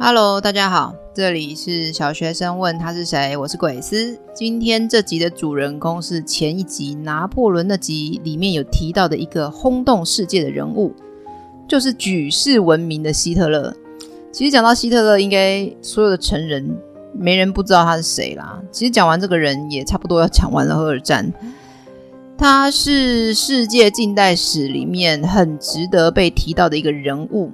Hello，大家好，这里是小学生问他是谁，我是鬼斯。今天这集的主人公是前一集拿破仑那集里面有提到的一个轰动世界的人物，就是举世闻名的希特勒。其实讲到希特勒，应该所有的成人没人不知道他是谁啦。其实讲完这个人，也差不多要讲完了二战。他是世界近代史里面很值得被提到的一个人物。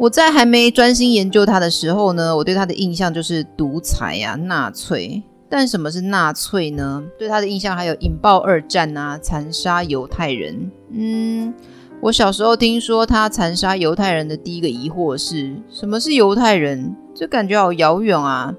我在还没专心研究他的时候呢，我对他的印象就是独裁啊，纳粹。但什么是纳粹呢？对他的印象还有引爆二战啊，残杀犹太人。嗯，我小时候听说他残杀犹太人的第一个疑惑是什么是犹太人？这感觉好遥远啊。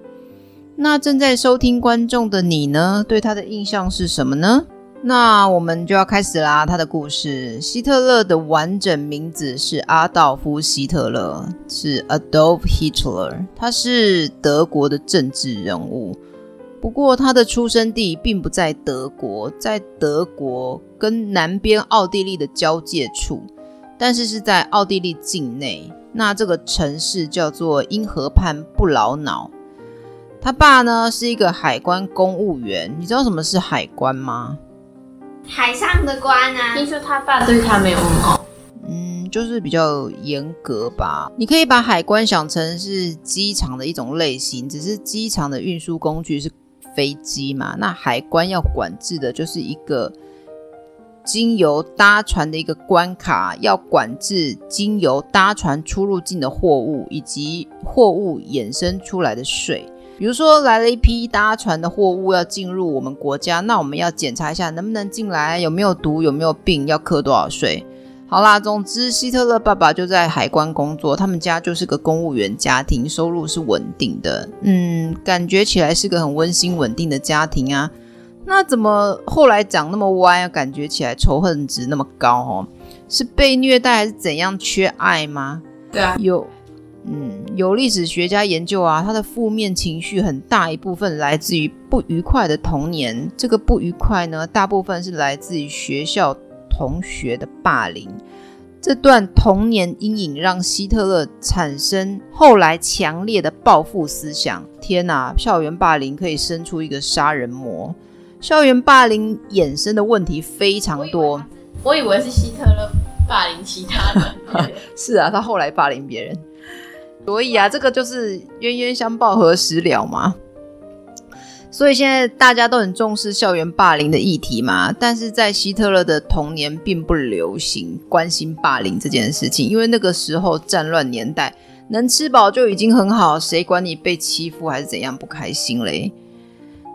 那正在收听观众的你呢，对他的印象是什么呢？那我们就要开始啦，他的故事。希特勒的完整名字是阿道夫·希特勒，是 Adolf Hitler，他是德国的政治人物。不过他的出生地并不在德国，在德国跟南边奥地利的交界处，但是是在奥地利境内。那这个城市叫做因河畔布劳瑙。他爸呢是一个海关公务员，你知道什么是海关吗？海上的关啊，听说他爸对他没有很好，嗯，就是比较严格吧。你可以把海关想成是机场的一种类型，只是机场的运输工具是飞机嘛，那海关要管制的就是一个经由搭船的一个关卡，要管制经由搭船出入境的货物以及货物衍生出来的税。比如说来了一批搭船的货物要进入我们国家，那我们要检查一下能不能进来，有没有毒，有没有病，要课多少税。好啦，总之希特勒爸爸就在海关工作，他们家就是个公务员家庭，收入是稳定的。嗯，感觉起来是个很温馨稳定的家庭啊。那怎么后来长那么歪啊？感觉起来仇恨值那么高哦？是被虐待还是怎样？缺爱吗？对啊，有。嗯，有历史学家研究啊，他的负面情绪很大一部分来自于不愉快的童年。这个不愉快呢，大部分是来自于学校同学的霸凌。这段童年阴影让希特勒产生后来强烈的报复思想。天哪，校园霸凌可以生出一个杀人魔。校园霸凌衍生的问题非常多。我以为，我以为是希特勒霸凌其他人。是啊，他后来霸凌别人。所以啊，这个就是冤冤相报何时了嘛。所以现在大家都很重视校园霸凌的议题嘛，但是在希特勒的童年并不流行关心霸凌这件事情，因为那个时候战乱年代，能吃饱就已经很好，谁管你被欺负还是怎样不开心嘞？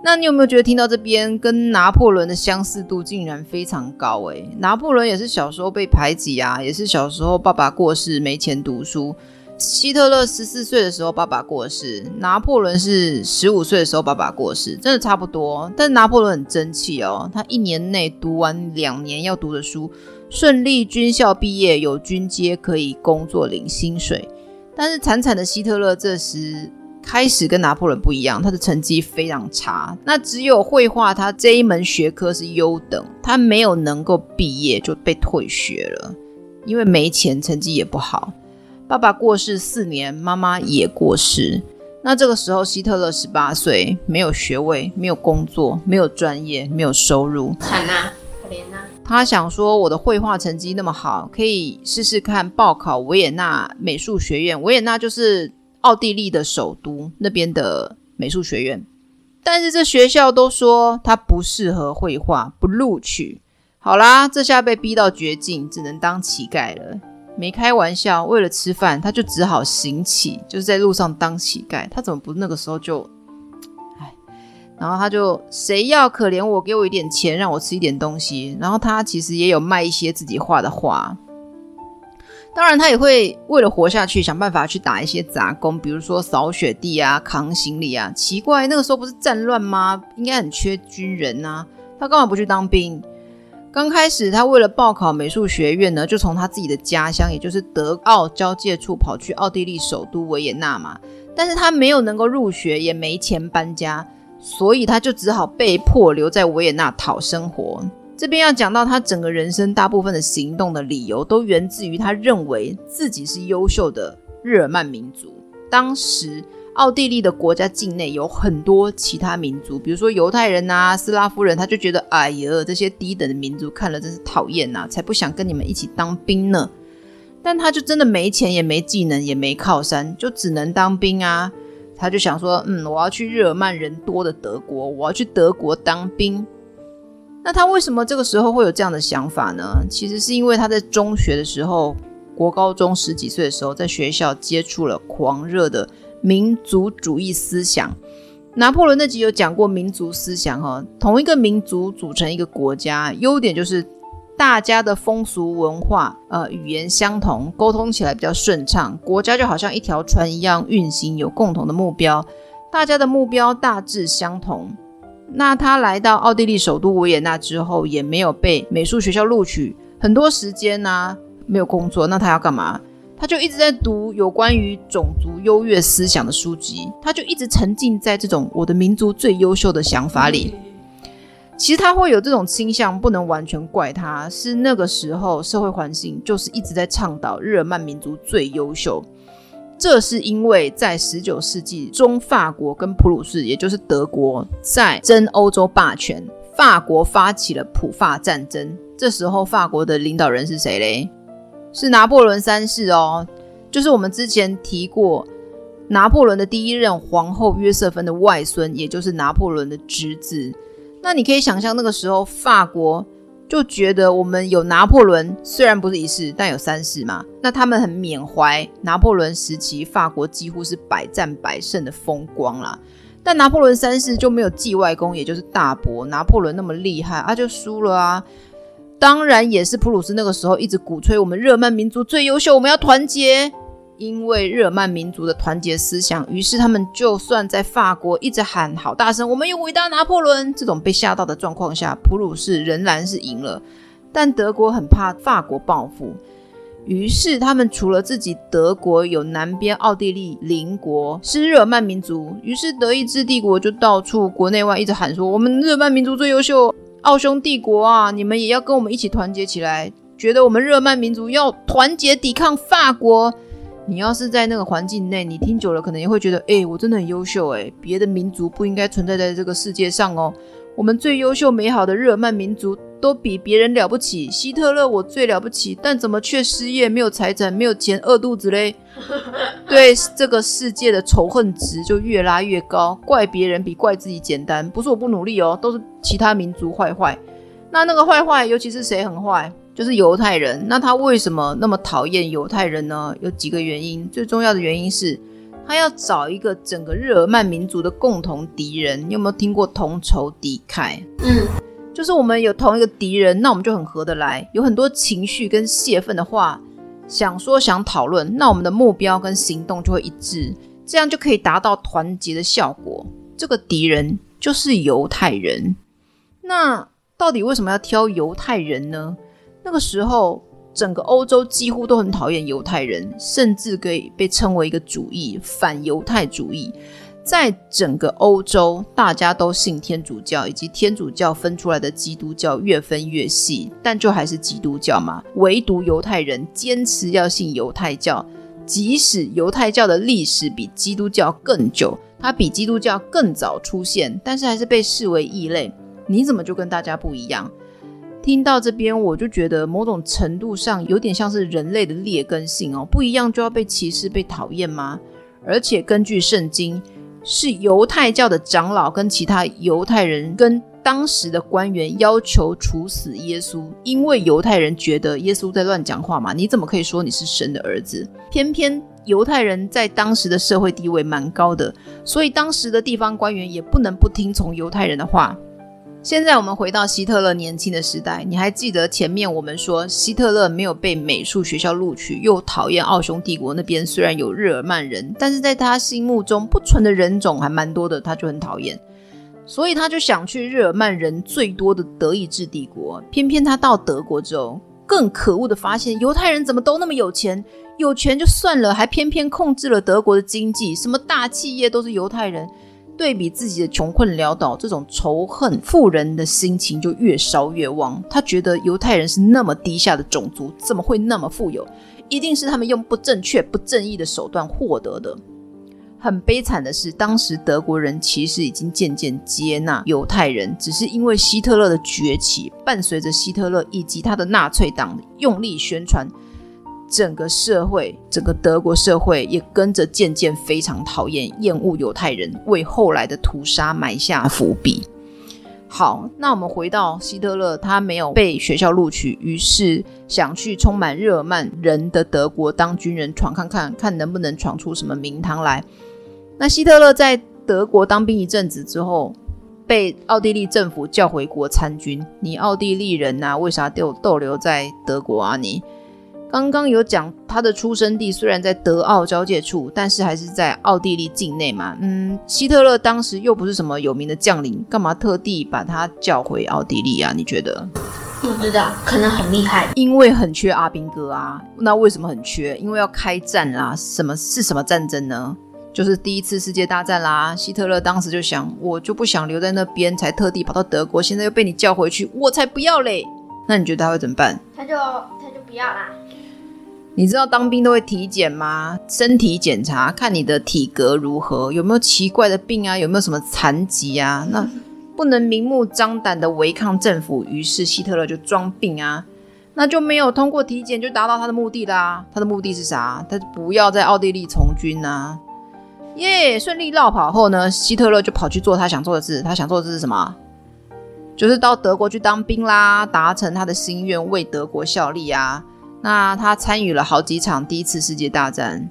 那你有没有觉得听到这边跟拿破仑的相似度竟然非常高诶？拿破仑也是小时候被排挤啊，也是小时候爸爸过世没钱读书。希特勒十四岁的时候，爸爸过世；拿破仑是十五岁的时候，爸爸过世，真的差不多。但拿破仑很争气哦，他一年内读完两年要读的书，顺利军校毕业，有军阶，可以工作领薪水。但是惨惨的希特勒这时开始跟拿破仑不一样，他的成绩非常差。那只有绘画，他这一门学科是优等，他没有能够毕业就被退学了，因为没钱，成绩也不好。爸爸过世四年，妈妈也过世。那这个时候，希特勒十八岁，没有学位，没有工作，没有专业，没有收入，惨啊，可怜啊！他想说，我的绘画成绩那么好，可以试试看报考维也纳美术学院。维也纳就是奥地利的首都，那边的美术学院。但是这学校都说他不适合绘画，不录取。好啦，这下被逼到绝境，只能当乞丐了。没开玩笑，为了吃饭，他就只好行乞，就是在路上当乞丐。他怎么不那个时候就，哎，然后他就谁要可怜我，给我一点钱，让我吃一点东西。然后他其实也有卖一些自己画的画，当然他也会为了活下去，想办法去打一些杂工，比如说扫雪地啊、扛行李啊。奇怪，那个时候不是战乱吗？应该很缺军人啊，他干嘛不去当兵？刚开始，他为了报考美术学院呢，就从他自己的家乡，也就是德奥交界处跑去奥地利首都维也纳嘛。但是他没有能够入学，也没钱搬家，所以他就只好被迫留在维也纳讨生活。这边要讲到他整个人生大部分的行动的理由，都源自于他认为自己是优秀的日耳曼民族。当时奥地利的国家境内有很多其他民族，比如说犹太人啊、斯拉夫人，他就觉得哎呀，这些低等的民族看了真是讨厌呐，才不想跟你们一起当兵呢。但他就真的没钱，也没技能，也没靠山，就只能当兵啊。他就想说，嗯，我要去日耳曼人多的德国，我要去德国当兵。那他为什么这个时候会有这样的想法呢？其实是因为他在中学的时候，国高中十几岁的时候，在学校接触了狂热的民族主义思想。拿破仑那集有讲过民族思想哈，同一个民族组成一个国家，优点就是。大家的风俗文化、呃语言相同，沟通起来比较顺畅。国家就好像一条船一样运行，有共同的目标，大家的目标大致相同。那他来到奥地利首都维也纳之后，也没有被美术学校录取，很多时间呢、没有工作。那他要干嘛？他就一直在读有关于种族优越思想的书籍，他就一直沉浸在这种我的民族最优秀的想法里。其实他会有这种倾向，不能完全怪他，是那个时候社会环境就是一直在倡导日耳曼民族最优秀。这是因为在十九世纪中，法国跟普鲁士，也就是德国，在争欧洲霸权，法国发起了普法战争。这时候法国的领导人是谁嘞？是拿破仑三世哦，就是我们之前提过，拿破仑的第一任皇后约瑟芬的外孙，也就是拿破仑的侄子。那你可以想象，那个时候法国就觉得我们有拿破仑，虽然不是一世，但有三世嘛。那他们很缅怀拿破仑时期法国几乎是百战百胜的风光啦。但拿破仑三世就没有继外公，也就是大伯拿破仑那么厉害，啊，就输了啊。当然也是普鲁士那个时候一直鼓吹我们日耳曼民族最优秀，我们要团结。因为日耳曼民族的团结思想，于是他们就算在法国一直喊好大声“我们有伟大拿破仑”这种被吓到的状况下，普鲁士仍然是赢了。但德国很怕法国报复，于是他们除了自己德国有南边奥地利邻国是日耳曼民族，于是德意志帝国就到处国内外一直喊说：“我们日耳曼民族最优秀，奥匈帝国啊，你们也要跟我们一起团结起来，觉得我们日耳曼民族要团结抵抗法国。”你要是在那个环境内，你听久了，可能也会觉得，哎，我真的很优秀，哎，别的民族不应该存在在这个世界上哦。我们最优秀美好的日耳曼民族都比别人了不起。希特勒我最了不起，但怎么却失业、没有财产、没有钱、饿肚子嘞？对这个世界的仇恨值就越拉越高，怪别人比怪自己简单。不是我不努力哦，都是其他民族坏坏。那那个坏坏，尤其是谁很坏？就是犹太人，那他为什么那么讨厌犹太人呢？有几个原因，最重要的原因是他要找一个整个日耳曼民族的共同敌人。你有没有听过同仇敌忾？嗯，就是我们有同一个敌人，那我们就很合得来，有很多情绪跟泄愤的话想说想讨论，那我们的目标跟行动就会一致，这样就可以达到团结的效果。这个敌人就是犹太人。那到底为什么要挑犹太人呢？那个时候，整个欧洲几乎都很讨厌犹太人，甚至可以被称为一个主义——反犹太主义。在整个欧洲，大家都信天主教，以及天主教分出来的基督教越分越细，但就还是基督教嘛。唯独犹太人坚持要信犹太教，即使犹太教的历史比基督教更久，它比基督教更早出现，但是还是被视为异类。你怎么就跟大家不一样？听到这边，我就觉得某种程度上有点像是人类的劣根性哦，不一样就要被歧视、被讨厌吗？而且根据圣经，是犹太教的长老跟其他犹太人跟当时的官员要求处死耶稣，因为犹太人觉得耶稣在乱讲话嘛，你怎么可以说你是神的儿子？偏偏犹太人在当时的社会地位蛮高的，所以当时的地方官员也不能不听从犹太人的话。现在我们回到希特勒年轻的时代，你还记得前面我们说希特勒没有被美术学校录取，又讨厌奥匈帝国那边虽然有日耳曼人，但是在他心目中不纯的人种还蛮多的，他就很讨厌，所以他就想去日耳曼人最多的德意志帝国。偏偏他到德国之后，更可恶的发现犹太人怎么都那么有钱，有钱就算了，还偏偏控制了德国的经济，什么大企业都是犹太人。对比自己的穷困潦倒，这种仇恨富人的心情就越烧越旺。他觉得犹太人是那么低下的种族，怎么会那么富有？一定是他们用不正确、不正义的手段获得的。很悲惨的是，当时德国人其实已经渐渐接纳犹太人，只是因为希特勒的崛起，伴随着希特勒以及他的纳粹党用力宣传，整个社会，整个德国社会也跟着渐渐非常讨厌、厌恶犹太人，为后来的屠杀埋下伏笔。好，那我们回到希特勒，他没有被学校录取，于是想去充满日耳曼人的德国当军人，闯看看，看能不能闯出什么名堂来。那希特勒在德国当兵一阵子之后，被奥地利政府叫回国参军。你奥地利人呐、为啥逗逗留在德国啊？你刚刚有讲他的出生地虽然在德奥交界处，但是还是在奥地利境内嘛。嗯，希特勒当时又不是什么有名的将领，干嘛特地把他叫回奥地利啊？你觉得？不知道，可能很厉害。因为很缺阿兵哥啊。那为什么很缺？因为要开战啦。什么是什么战争呢？就是第一次世界大战啦，希特勒当时就想，我就不想留在那边，才特地跑到德国，现在又被你叫回去，我才不要嘞！那你觉得他会怎么办？他就他就不要啦。你知道当兵都会体检吗？身体检查，看你的体格如何，有没有奇怪的病啊，有没有什么残疾啊？那不能明目张胆的违抗政府，于是希特勒就装病啊，那就没有通过体检，就达到他的目的啦。他的目的是啥？他不要在奥地利从军啊。耶！顺利落跑后呢，希特勒就跑去做他想做的事。他想做的事是什么？就是到德国去当兵啦，达成他的心愿，为德国效力啊。那他参与了好几场第一次世界大战。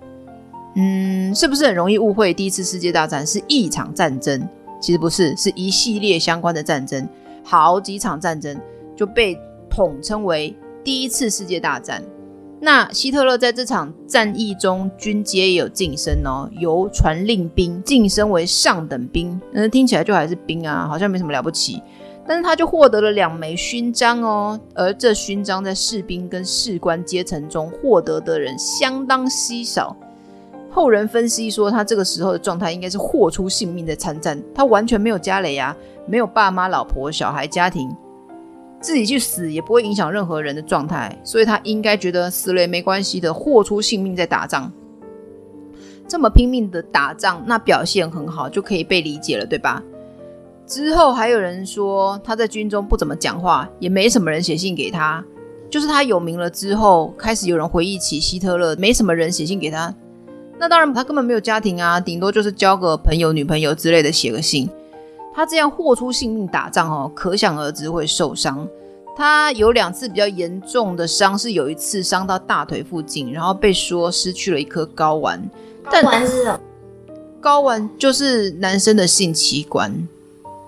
嗯，是不是很容易误会第一次世界大战是一场战争？其实不是，是一系列相关的战争，好几场战争就被统称为第一次世界大战。那希特勒在这场战役中军阶也有晋升哦，由传令兵晋升为上等兵。嗯，听起来就还是兵啊，好像没什么了不起。但是他就获得了两枚勋章哦，而这勋章在士兵跟士官阶层中获得的人相当稀少。后人分析说，他这个时候的状态应该是豁出性命在参战，他完全没有家累啊，没有爸妈、老婆、小孩、家庭。自己去死也不会影响任何人的状态，所以他应该觉得死了也没关系的，豁出性命在打仗。这么拼命的打仗，那表现很好，就可以被理解了，对吧？之后还有人说他在军中不怎么讲话，也没什么人写信给他。就是他有名了之后，开始有人回忆起希特勒，没什么人写信给他。那当然，他根本没有家庭啊，顶多就是交个朋友、女朋友之类的，写个信。他这样豁出性命打仗哦，可想而知会受伤。他有两次比较严重的伤，是有一次伤到大腿附近，然后被说失去了一颗睾丸。睾丸是什么？睾丸就是男生的性器官，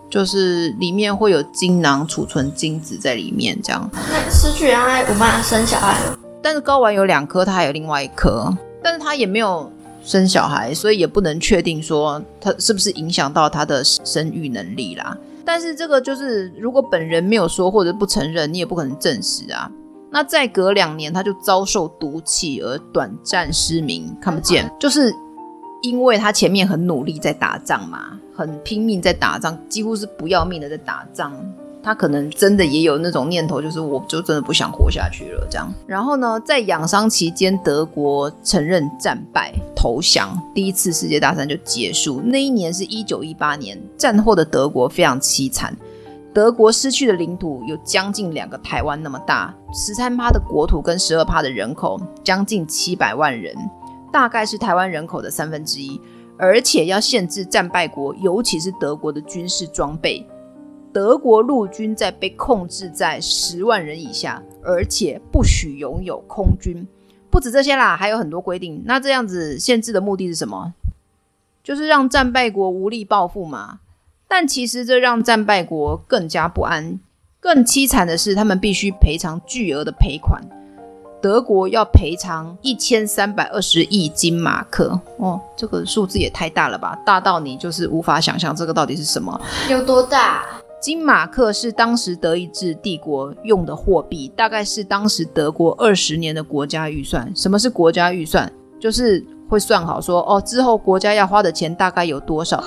就是里面会有精囊储存精子在里面，这样。那失去然后还无办法生小孩了。但是睾丸有两颗，他还有另外一颗，但是他也没有。生小孩，所以也不能确定说他是不是影响到他的生育能力啦。但是这个就是，如果本人没有说或者不承认，你也不可能证实啊。那再隔两年，他就遭受毒气而短暂失明，看不见，就是因为他前面很努力在打仗嘛，很拼命在打仗，几乎是不要命的在打仗。他可能真的也有那种念头，就是我就真的不想活下去了这样。然后呢，在养伤期间，德国承认战败投降，第一次世界大战就结束。那一年是一九一八年，战后的德国非常凄惨，德国失去的领土有将近两个台湾那么大，十三趴的国土跟十二趴的人口，将近七百万人，大概是台湾人口的三分之一，而且要限制战败国，尤其是德国的军事装备。德国陆军在被控制在十万人以下，而且不许拥有空军。不止这些啦，还有很多规定。那这样子限制的目的是什么？就是让战败国无力报复嘛。但其实这让战败国更加不安。更凄惨的是，他们必须赔偿巨额的赔款。德国要赔偿一千三百二十亿金马克。哦，这个数字也太大了吧？大到你就是无法想象这个到底是什么。有多大？金马克是当时德意志帝国用的货币，大概是当时德国二十年的国家预算。什么是国家预算？就是会算好说，哦，之后国家要花的钱大概有多少。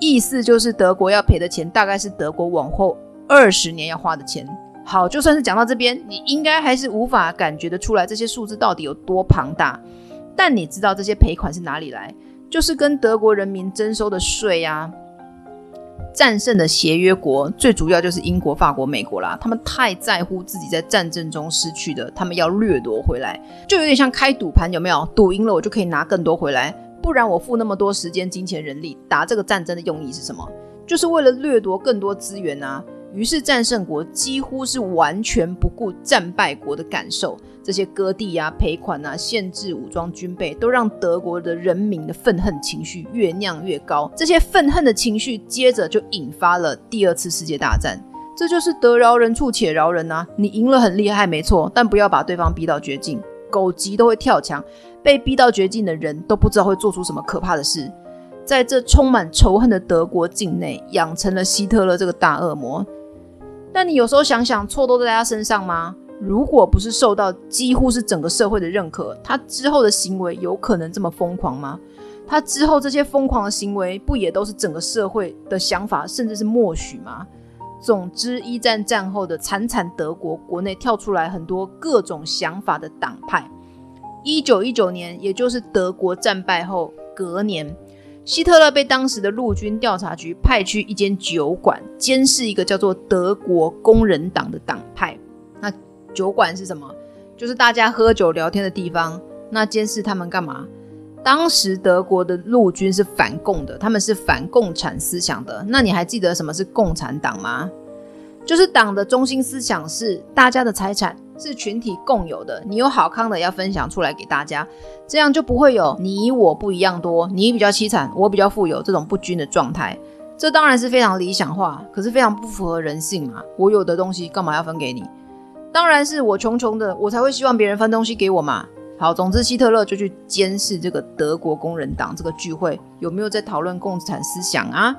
意思就是德国要赔的钱，大概是德国往后二十年要花的钱。好，就算是讲到这边，你应该还是无法感觉得出来这些数字到底有多庞大。但你知道这些赔款是哪里来？就是跟德国人民征收的税呀。战胜的协约国最主要就是英国、法国、美国啦，他们太在乎自己在战争中失去的，他们要掠夺回来，就有点像开赌盘，有没有？赌赢了我就可以拿更多回来，不然我付那么多时间、金钱、人力打这个战争的用意是什么？就是为了掠夺更多资源啊。于是战胜国几乎是完全不顾战败国的感受，这些割地啊、赔款啊、限制武装军备，都让德国的人民的愤恨情绪越酿越高。这些愤恨的情绪接着就引发了第二次世界大战。这就是得饶人处且饶人啊！你赢了很厉害，没错，但不要把对方逼到绝境。狗急都会跳墙，被逼到绝境的人都不知道会做出什么可怕的事。在这充满仇恨的德国境内，养成了希特勒这个大恶魔。但你有时候想想，错都在他身上吗？如果不是受到几乎是整个社会的认可，他之后的行为有可能这么疯狂吗？他之后这些疯狂的行为，不也都是整个社会的想法，甚至是默许吗？总之，一战战后的惨惨德国国内跳出来很多各种想法的党派。一九一九年，也就是德国战败后隔年。希特勒被当时的陆军调查局派去一间酒馆监视一个叫做德国工人党的党派。那酒馆是什么？就是大家喝酒聊天的地方。那监视他们干嘛？当时德国的陆军是反共的，他们是反共产思想的。那你还记得什么是共产党吗？就是党的中心思想是大家的财产。是群体共有的，你有好康的要分享出来给大家，这样就不会有你我不一样多，你比较凄惨，我比较富有这种不均的状态。这当然是非常理想化，可是非常不符合人性嘛。我有的东西干嘛要分给你？当然是我穷穷的，我才会希望别人分东西给我嘛。好，总之希特勒就去监视这个德国工人党这个聚会有没有在讨论共产思想啊。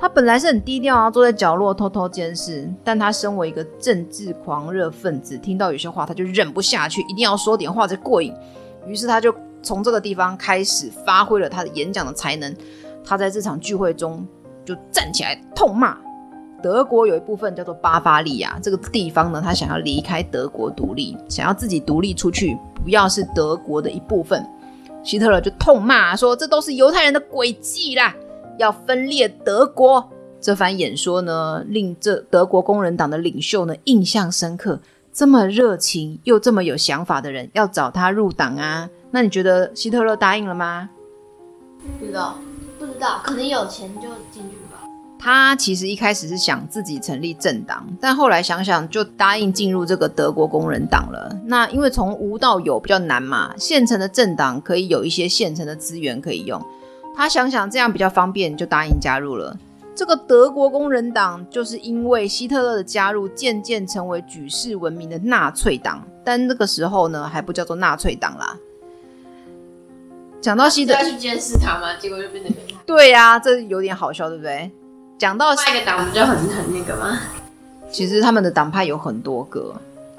他本来是很低调啊，坐在角落偷偷监视。但他身为一个政治狂热分子，听到有些话他就忍不下去，一定要说点话才过瘾。于是他就从这个地方开始发挥了他的演讲的才能。他在这场聚会中就站起来痛骂德国有一部分叫做巴伐利亚这个地方呢，他想要离开德国独立，想要自己独立出去，不要是德国的一部分。希特勒就痛骂说：“这都是犹太人的诡计啦！”要分裂德国，这番演说呢，令这德国工人党的领袖呢印象深刻。这么热情又这么有想法的人，要找他入党啊？那你觉得希特勒答应了吗？不知道，不知道，可能有钱就进去吧。他其实一开始是想自己成立政党，但后来想想就答应进入这个德国工人党了。那因为从无到有比较难嘛，现成的政党可以有一些现成的资源可以用。他想想这样比较方便，就答应加入了这个德国工人党。就是因为希特勒的加入，渐渐成为举世闻名的纳粹党。但那个时候呢，还不叫做纳粹党啦。讲到希特勒，要去监视他吗？结果就变成对呀、啊，这有点好笑，对不对？讲到下一个党不就很很那个吗？其实他们的党派有很多个。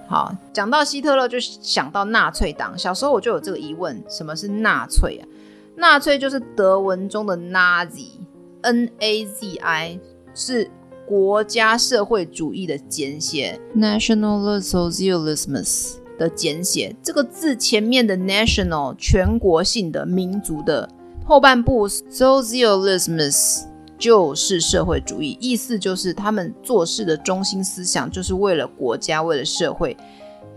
好，讲到希特勒，就想到纳粹党。小时候我就有这个疑问：什么是纳粹啊？纳粹就是德文中的 Nazi，N-A-Z-I 是国家社会主义的简写，Nationalsozialismus 的简写。这个字前面的 national 全国性的民族的后半部 socialismus 就是社会主义，意思就是他们做事的中心思想就是为了国家，为了社会，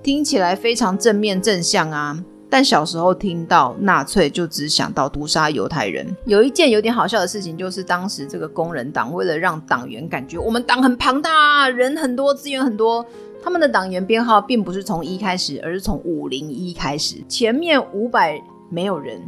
听起来非常正面正向啊。但小时候听到纳粹，就只想到毒杀犹太人。有一件有点好笑的事情，就是当时这个工人党为了让党员感觉我们党很庞大，人很多，资源很多，他们的党员编号并不是从一开始，而是从五零一开始，前面五百没有人。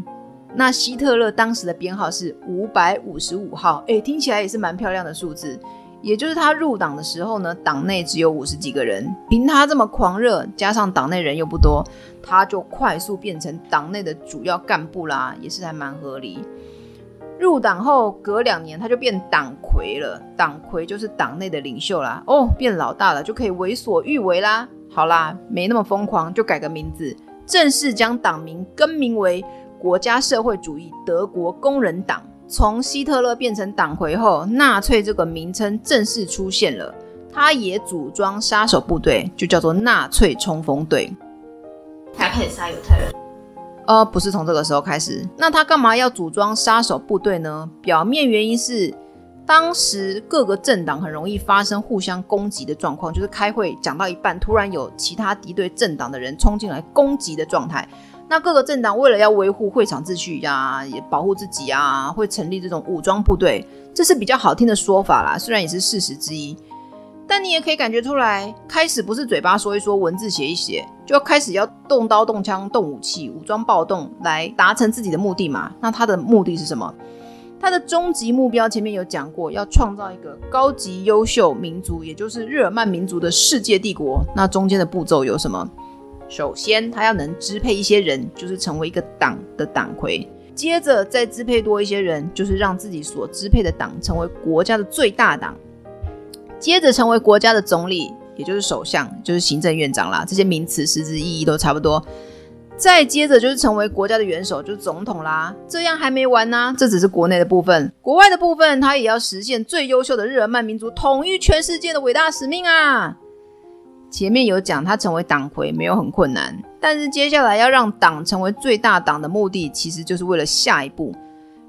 那希特勒当时的编号是五百五十五号，诶，听起来也是蛮漂亮的数字。也就是他入党的时候呢，党内只有五十几个人，凭他这么狂热，加上党内人又不多。他就快速变成党内的主要干部啦，也是还蛮合理。入党后隔两年，他就变党魁了。党魁就是党内的领袖啦。哦，变老大了，就可以为所欲为啦。好啦，没那么疯狂，就改个名字，正式将党名更名为国家社会主义德国工人党。从希特勒变成党魁后，纳粹这个名称正式出现了。他也组装杀手部队，就叫做纳粹冲锋队。他开始杀犹太人呃，不是从这个时候开始。那他干嘛要组装杀手部队呢？表面原因是。当时各个政党很容易发生互相攻击的状况，就是开会讲到一半，突然有其他敌对政党的人冲进来攻击的状态。那各个政党为了要维护会场秩序呀、也保护自己啊，会成立这种武装部队，这是比较好听的说法啦，虽然也是事实之一。但你也可以感觉出来，开始不是嘴巴说一说，文字写一写，就要开始要动刀动枪动武器，武装暴动来达成自己的目的嘛。那他的目的是什么？他的终极目标前面有讲过，要创造一个高级优秀民族，也就是日耳曼民族的世界帝国。那中间的步骤有什么？首先，他要能支配一些人，就是成为一个党的党魁；接着再支配多一些人，就是让自己所支配的党成为国家的最大党；接着成为国家的总理，也就是首相，就是行政院长啦。这些名词实质意义都差不多。再接着就是成为国家的元首，就是总统啦。这样还没完呢、这只是国内的部分，国外的部分他也要实现最优秀的日耳曼民族统一全世界的伟大使命啊。前面有讲他成为党魁没有很困难，但是接下来要让党成为最大党的目的，其实就是为了下一步，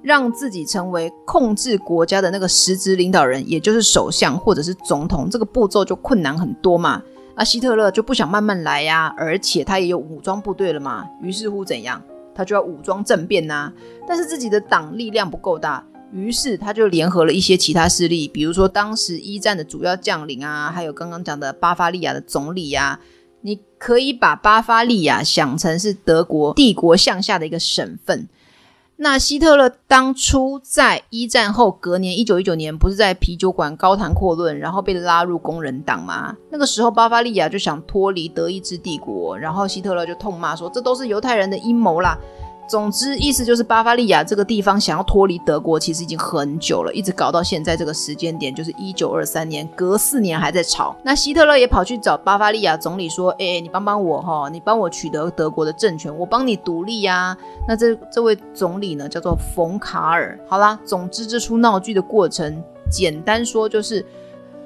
让自己成为控制国家的那个实质领导人，也就是首相或者是总统。这个步骤就困难很多嘛。那希特勒就不想慢慢来呀，而且他也有武装部队了嘛，于是乎怎样，他就要武装政变呐。但是自己的党力量不够大，于是他就联合了一些其他势力，比如说当时一战的主要将领啊，还有刚刚讲的巴伐利亚的总理呀。你可以把巴伐利亚想成是德国帝国向下的一个省份。那希特勒当初在一战后隔年，一九一九年，不是在啤酒馆高谈阔论，然后被拉入工人党吗？那个时候巴伐利亚就想脱离德意志帝国，然后希特勒就痛骂说，这都是犹太人的阴谋啦。总之，意思就是巴伐利亚这个地方想要脱离德国，其实已经很久了，一直搞到现在这个时间点，就是一九二三年，隔四年还在吵。那希特勒也跑去找巴伐利亚总理说：“哎、你帮帮我哈，你帮我取得德国的政权，我帮你独立呀、”那这这位总理呢，叫做冯卡尔。好啦，总之这出闹剧的过程，简单说就是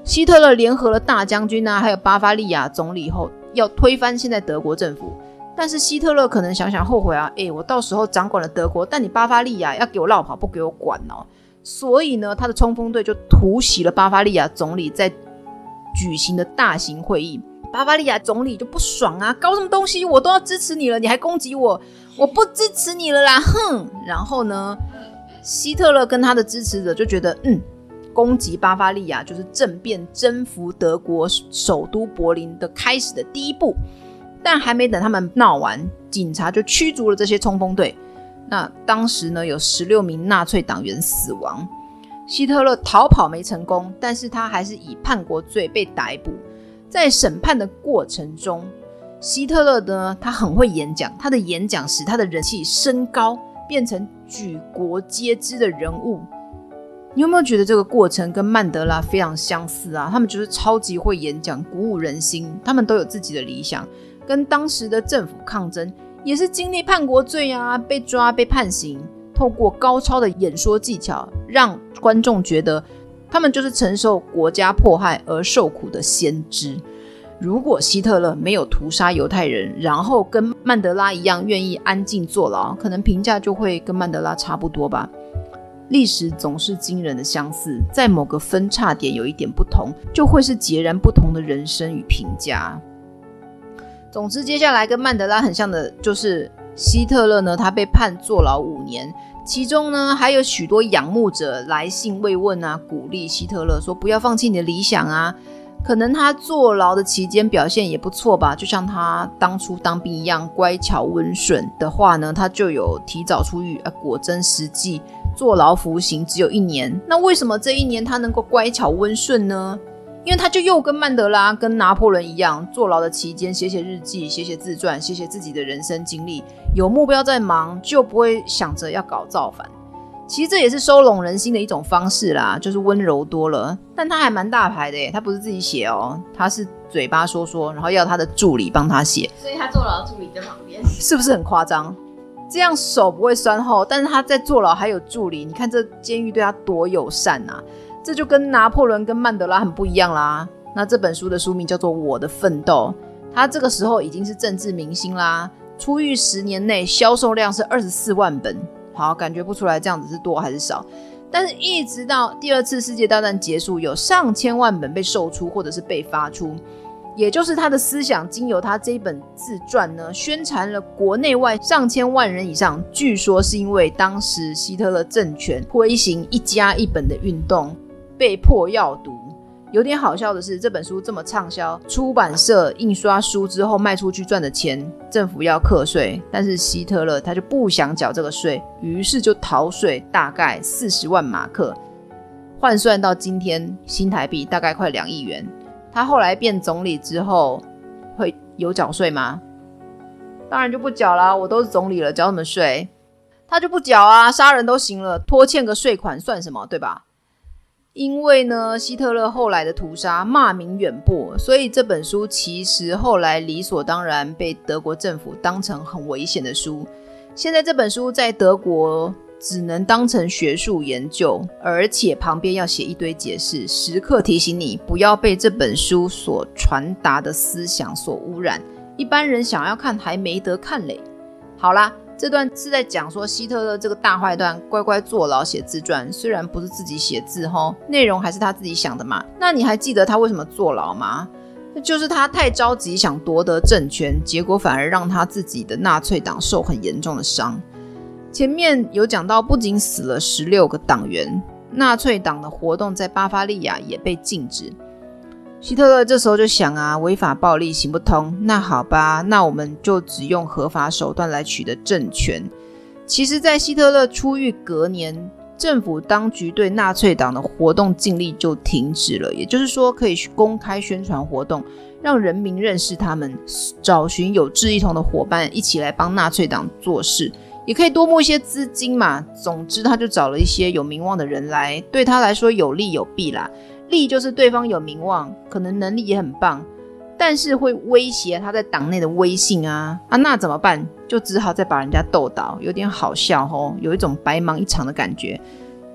希特勒联合了大将军啊，还有巴伐利亚总理后，要推翻现在德国政府。但是希特勒可能想想后悔啊，诶、我到时候掌管了德国，但你巴伐利亚要给我落跑，不给我管哦。所以呢，他的冲锋队就突袭了巴伐利亚总理在举行的大型会议。巴伐利亚总理就不爽啊，搞什么东西？我都要支持你了，你还攻击我，我不支持你了啦，哼！然后呢，希特勒跟他的支持者就觉得，嗯，攻击巴伐利亚就是政变征服德国首都柏林的开始的第一步。但还没等他们闹完，警察就驱逐了这些冲锋队。那当时呢，有十六名纳粹党员死亡。希特勒逃跑没成功，但是他还是以叛国罪被逮捕。在审判的过程中，希特勒呢，他很会演讲，他的演讲使他的人气升高，变成举国皆知的人物。你有没有觉得这个过程跟曼德拉非常相似啊？他们就是超级会演讲，鼓舞人心。他们都有自己的理想。跟当时的政府抗争，也是经历叛国罪啊，被抓、被判刑。透过高超的演说技巧，让观众觉得他们就是承受国家迫害而受苦的先知。如果希特勒没有屠杀犹太人，然后跟曼德拉一样愿意安静坐牢，可能评价就会跟曼德拉差不多吧。历史总是惊人的相似，在某个分叉点有一点不同，就会是截然不同的人生与评价。总之，接下来跟曼德拉很像的就是希特勒呢，他被判坐牢五年，其中呢还有许多仰慕者来信慰问啊，鼓励希特勒说不要放弃你的理想啊。可能他坐牢的期间表现也不错吧，就像他当初当兵一样乖巧温顺的话呢，他就有提早出狱啊。果真实际坐牢服刑只有一年，那为什么这一年他能够乖巧温顺呢？因为他就又跟曼德拉、跟拿破仑一样，坐牢的期间写写日记、写写自传、写写自己的人生经历，有目标在忙，就不会想着要搞造反。其实这也是收拢人心的一种方式啦，就是温柔多了。但他还蛮大牌的耶，他不是自己写哦，他是嘴巴说说，然后要他的助理帮他写。所以他坐牢助理在旁边，是不是很夸张？这样手不会酸后，但是他在坐牢还有助理，你看这监狱对他多友善啊！这就跟拿破仑跟曼德拉很不一样啦。那这本书的书名叫做《我的奋斗》，他这个时候已经是政治明星啦。出狱十年内销售量是二十四万本。好，感觉不出来这样子是多还是少。但是，一直到第二次世界大战结束，有上千万本被售出或者是被发出，也就是他的思想经由他这一本自传呢，宣传了国内外上千万人以上。据说是因为当时希特勒政权推行一家一本的运动，被迫要读。有点好笑的是，这本书这么畅销，出版社印刷书之后卖出去赚的钱，政府要课税，但是希特勒他就不想缴这个税，于是就逃税，大概四十万马克，换算到今天新台币大概快两亿元。他后来变总理之后，会有缴税吗？当然就不缴啦，我都是总理了，缴什么税？他就不缴啊，杀人都行了，拖欠个税款算什么，对吧？因为呢，希特勒后来的屠杀骂名远播，所以这本书其实后来理所当然被德国政府当成很危险的书。现在这本书在德国只能当成学术研究，而且旁边要写一堆解释，时刻提醒你不要被这本书所传达的思想所污染。一般人想要看还没得看嘞。好啦。这段是在讲说希特勒这个大坏蛋乖乖坐牢写自传，虽然不是自己写字吼，内容还是他自己想的嘛。那你还记得他为什么坐牢吗？那就是他太着急想夺得政权，结果反而让他自己的纳粹党受很严重的伤。前面有讲到，不仅死了十六个党员，纳粹党的活动在巴伐利亚也被禁止。希特勒这时候就想啊，违法暴力行不通，那好吧，那我们就只用合法手段来取得政权。其实，在希特勒出狱隔年，政府当局对纳粹党的活动禁令就停止了，也就是说，可以公开宣传活动，让人民认识他们，找寻有志一同的伙伴一起来帮纳粹党做事，也可以多募一些资金嘛。总之，他就找了一些有名望的人来，对他来说有利有弊啦。利就是对方有名望，可能能力也很棒，但是会威胁他在党内的威信啊啊，那怎么办？就只好再把人家斗倒，有点好笑吼，有一种白忙一场的感觉。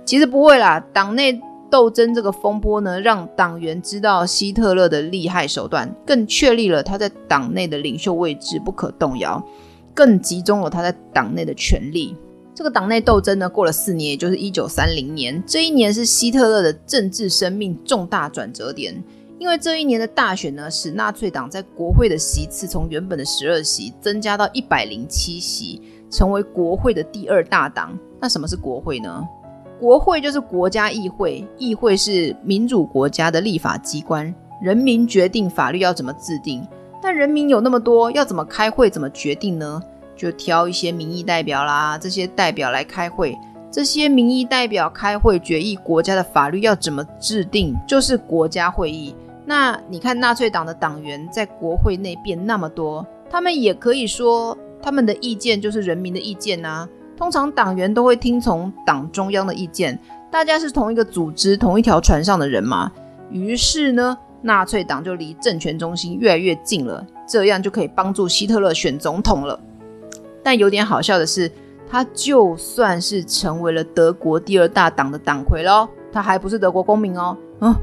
其实不会啦，党内斗争这个风波呢，让党员知道希特勒的厉害手段，更确立了他在党内的领袖位置不可动摇，更集中了他在党内的权力。这个党内斗争呢，过了四年，也就是一九三零年。这一年是希特勒的政治生命重大转折点，因为这一年的大选呢，使纳粹党在国会的席次从原本的十二席增加到一百零七席，成为国会的第二大党。那什么是国会呢？国会就是国家议会，议会是民主国家的立法机关，人民决定法律要怎么制定。但人民有那么多，要怎么开会，怎么决定呢？就挑一些民意代表啦，这些代表来开会。这些民意代表开会决议国家的法律要怎么制定，就是国家会议。那你看纳粹党的党员在国会内变那么多，他们也可以说他们的意见就是人民的意见呐。通常党员都会听从党中央的意见，大家是同一个组织、同一条船上的人嘛。于是呢，纳粹党就离政权中心越来越近了，这样就可以帮助希特勒选总统了。但有点好笑的是，他就算是成为了德国第二大党的党魁喽，他还不是德国公民哦。嗯，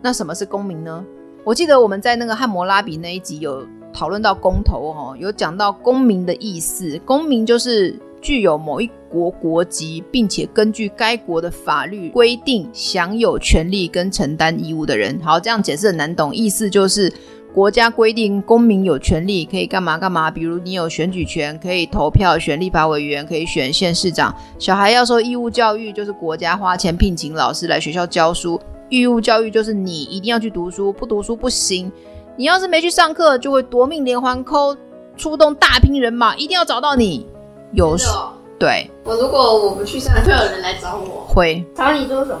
那什么是公民呢？我记得我们在那个汉谟拉比那一集有讨论到公投哦，有讲到公民的意思。公民就是具有某一国国籍，并且根据该国的法律规定享有权利跟承担义务的人。好，这样解释很难懂，意思就是。国家规定公民有权利可以干嘛干嘛，比如你有选举权，可以投票选立法委员，可以选县市长。小孩要受义务教育，就是国家花钱聘请老师来学校教书。义务教育就是你一定要去读书，不读书不行。你要是没去上课，就会夺命连环扣，出动大批人马，一定要找到你。有时候对，我如果我不去上，会有人来找我。会找你做什么？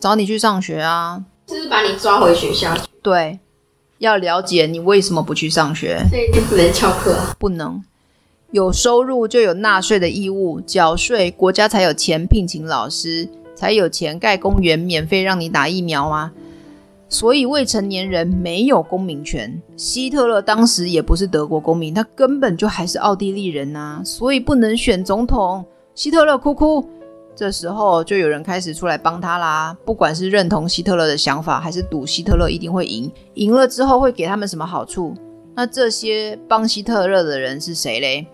找你去上学啊，就是把你抓回学校。对。要了解你为什么不去上学，所以就不能翘课。不能，有收入就有纳税的义务，缴税国家才有钱聘请老师，才有钱盖公园，免费让你打疫苗啊。所以未成年人没有公民权。希特勒当时也不是德国公民，他根本就还是奥地利人呐，所以不能选总统。希特勒哭哭。这时候就有人开始出来帮他啦，不管是认同希特勒的想法，还是赌希特勒一定会赢，赢了之后会给他们什么好处？那这些帮希特勒的人是谁嘞？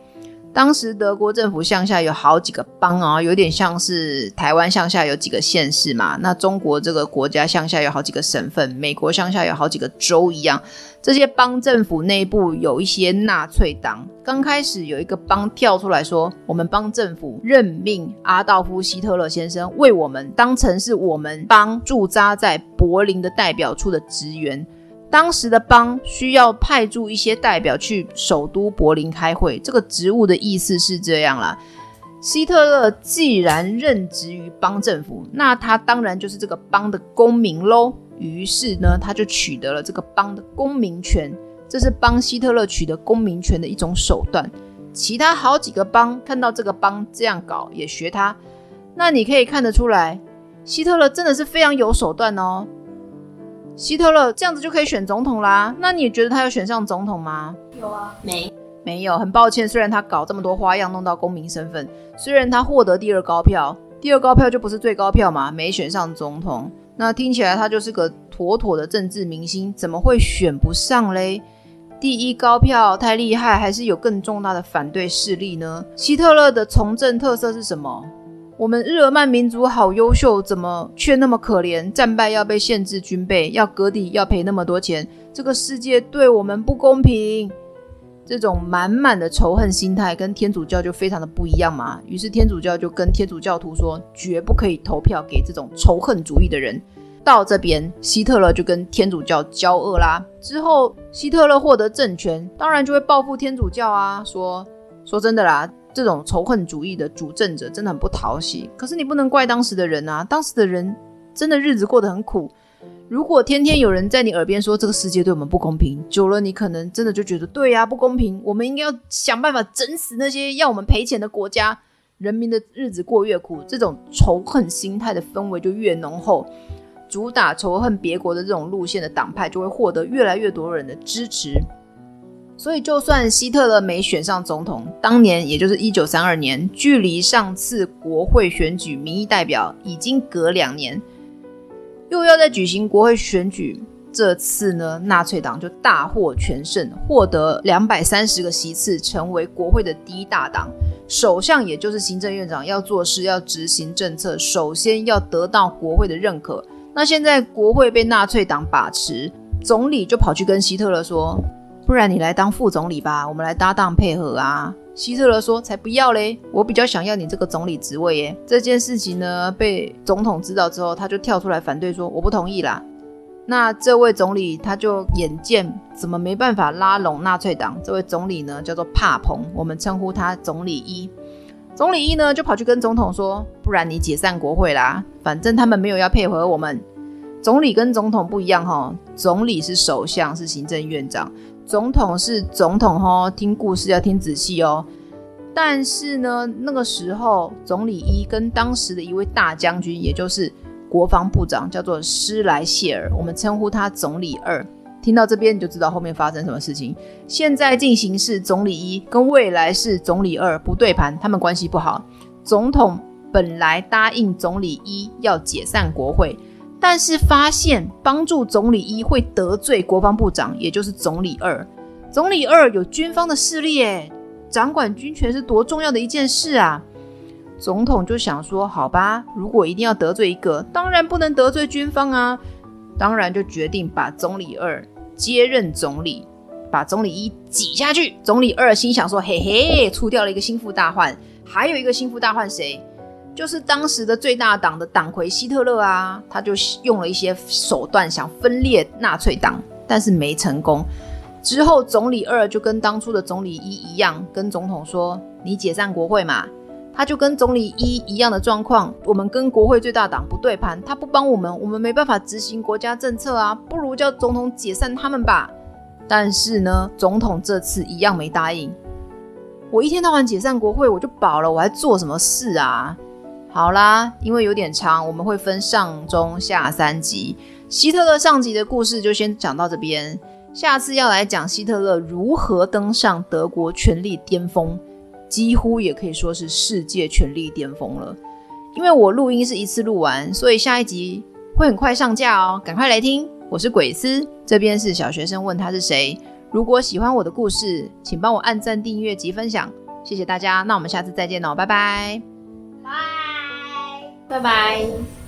当时德国政府向下有好几个邦啊，有点像是台湾向下有几个县市嘛。那中国这个国家向下有好几个省份，美国向下有好几个州一样。这些邦政府内部有一些纳粹党。刚开始有一个邦跳出来说：“我们邦政府任命阿道夫·希特勒先生为我们当成是我们邦驻扎在柏林的代表处的职员。”当时的邦需要派驻一些代表去首都柏林开会，这个职务的意思是这样啦。希特勒既然任职于邦政府，那他当然就是这个邦的公民喽。于是呢，他就取得了这个邦的公民权，这是帮希特勒取得公民权的一种手段。其他好几个邦看到这个邦这样搞，也学他。那你可以看得出来，希特勒真的是非常有手段哦。希特勒这样子就可以选总统啦？那你觉得他有选上总统吗？有啊，没没有。很抱歉，虽然他搞这么多花样弄到公民身份，虽然他获得第二高票，第二高票就不是最高票嘛，没选上总统。那听起来他就是个妥妥的政治明星，怎么会选不上嘞？第一高票太厉害，还是有更重大的反对势力呢？希特勒的从政特色是什么？我们日耳曼民族好优秀，怎么却那么可怜？战败要被限制军备，要割地，要赔那么多钱，这个世界对我们不公平。这种满满的仇恨心态跟天主教就非常的不一样嘛。于是天主教就跟天主教徒说，绝不可以投票给这种仇恨主义的人。到这边，希特勒就跟天主教交恶啦。之后，希特勒获得政权，当然就会报复天主教啊。说说真的啦。这种仇恨主义的主政者真的很不讨喜，可是你不能怪当时的人啊，当时的人真的日子过得很苦。如果天天有人在你耳边说这个世界对我们不公平，久了你可能真的就觉得对呀，不公平，我们应该要想办法整死那些要我们赔钱的国家，人民的日子过越苦，这种仇恨心态的氛围就越浓厚，主打仇恨别国的这种路线的党派就会获得越来越多人的支持。所以，就算希特勒没选上总统，当年也就是一九三二年，距离上次国会选举民意代表已经隔两年，又要再举行国会选举。这次呢，纳粹党就大获全胜，获得两百三十个席次，成为国会的第一大党。首相也就是行政院长要做事、要执行政策，首先要得到国会的认可。那现在国会被纳粹党把持，总理就跑去跟希特勒说。不然你来当副总理吧，我们来搭档配合啊。希特勒说：“才不要嘞，我比较想要你这个总理职位耶。”这件事情呢，被总统知道之后，他就跳出来反对说：“我不同意啦。”那这位总理他就眼见怎么没办法拉拢纳粹党，这位总理呢叫做帕彭，我们称呼他总理一。总理一呢就跑去跟总统说：“不然你解散国会啦，反正他们没有要配合我们。”总理跟总统不一样哈，总理是首相，是行政院长。总统是总统哦，听故事要听仔细哦。但是呢，那个时候总理一跟当时的一位大将军，也就是国防部长，叫做施莱谢尔，我们称呼他总理二。听到这边你就知道后面发生什么事情。现在进行是总理一跟未来是总理二不对盘，他们关系不好。总统本来答应总理一要解散国会。但是发现帮助总理一会得罪国防部长，也就是总理二。总理二有军方的势力，诶，掌管军权是多重要的一件事啊！总统就想说，好吧，如果一定要得罪一个，当然不能得罪军方啊。当然就决定把总理二接任总理，把总理一挤下去。总理二心想说，嘿嘿，除掉了一个心腹大患，还有一个心腹大患谁？就是当时的最大党的党魁希特勒啊，他就用了一些手段想分裂纳粹党，但是没成功。之后总理二就跟当初的总理一一样，跟总统说：“你解散国会嘛。”他就跟总理一一样的状况，我们跟国会最大党不对盘，他不帮我们，我们没办法执行国家政策啊，不如叫总统解散他们吧。但是呢，总统这次一样没答应。我一天到晚解散国会，我就饱了，我还做什么事啊？好啦，因为有点长，我们会分上中下三集。希特勒上集的故事就先讲到这边，下次要来讲希特勒如何登上德国权力巅峰，几乎也可以说是世界权力巅峰了。因为我录音是一次录完，所以下一集会很快上架哦，赶快来听。我是鬼斯，这边是小学生问他是谁。如果喜欢我的故事，请帮我按赞、订阅及分享，谢谢大家。那我们下次再见喽，拜拜，拜拜拜。